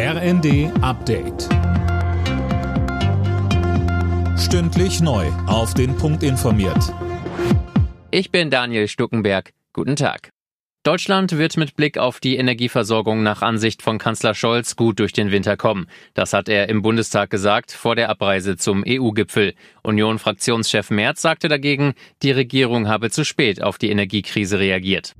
RND Update. Stündlich neu. Auf den Punkt informiert. Ich bin Daniel Stuckenberg. Guten Tag. Deutschland wird mit Blick auf die Energieversorgung nach Ansicht von Kanzler Scholz gut durch den Winter kommen. Das hat er im Bundestag gesagt vor der Abreise zum EU-Gipfel. Union-Fraktionschef Merz sagte dagegen, die Regierung habe zu spät auf die Energiekrise reagiert.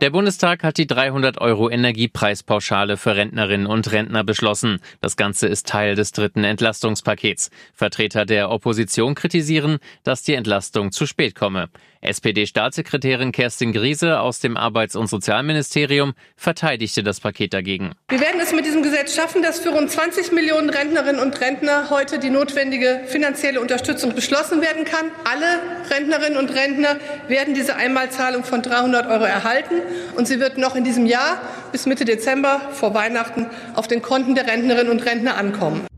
Der Bundestag hat die 300 Euro Energiepreispauschale für Rentnerinnen und Rentner beschlossen. Das Ganze ist Teil des dritten Entlastungspakets. Vertreter der Opposition kritisieren, dass die Entlastung zu spät komme. SPD-Staatssekretärin Kerstin Griese aus dem Arbeits- und Sozialministerium verteidigte das Paket dagegen. Wir werden es mit diesem Gesetz schaffen, dass für rund 20 Millionen Rentnerinnen und Rentner heute die notwendige finanzielle Unterstützung beschlossen werden kann. Alle Rentnerinnen und Rentner werden diese Einmalzahlung von 300 Euro erhalten und sie wird noch in diesem Jahr bis Mitte Dezember vor Weihnachten auf den Konten der Rentnerinnen und Rentner ankommen.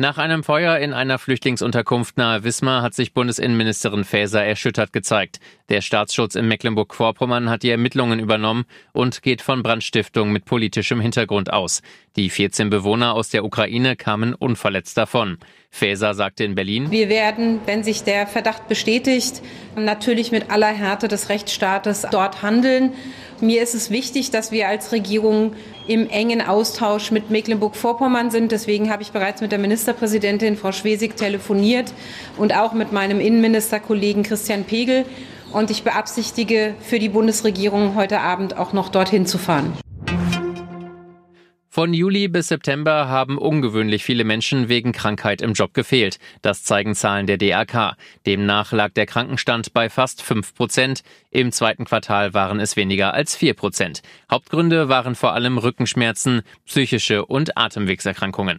Nach einem Feuer in einer Flüchtlingsunterkunft nahe Wismar hat sich Bundesinnenministerin Faeser erschüttert gezeigt. Der Staatsschutz in Mecklenburg-Vorpommern hat die Ermittlungen übernommen und geht von Brandstiftung mit politischem Hintergrund aus. Die 14 Bewohner aus der Ukraine kamen unverletzt davon. Faeser sagte in Berlin, Wir werden, wenn sich der Verdacht bestätigt, natürlich mit aller Härte des Rechtsstaates dort handeln. Mir ist es wichtig, dass wir als Regierung im engen Austausch mit Mecklenburg-Vorpommern sind. Deswegen habe ich bereits mit der Ministerpräsidentin Frau Schwesig telefoniert und auch mit meinem Innenministerkollegen Christian Pegel. Und ich beabsichtige, für die Bundesregierung heute Abend auch noch dorthin zu fahren. Von Juli bis September haben ungewöhnlich viele Menschen wegen Krankheit im Job gefehlt. Das zeigen Zahlen der DRK. Demnach lag der Krankenstand bei fast 5 Prozent. Im zweiten Quartal waren es weniger als 4 Prozent. Hauptgründe waren vor allem Rückenschmerzen, psychische und Atemwegserkrankungen.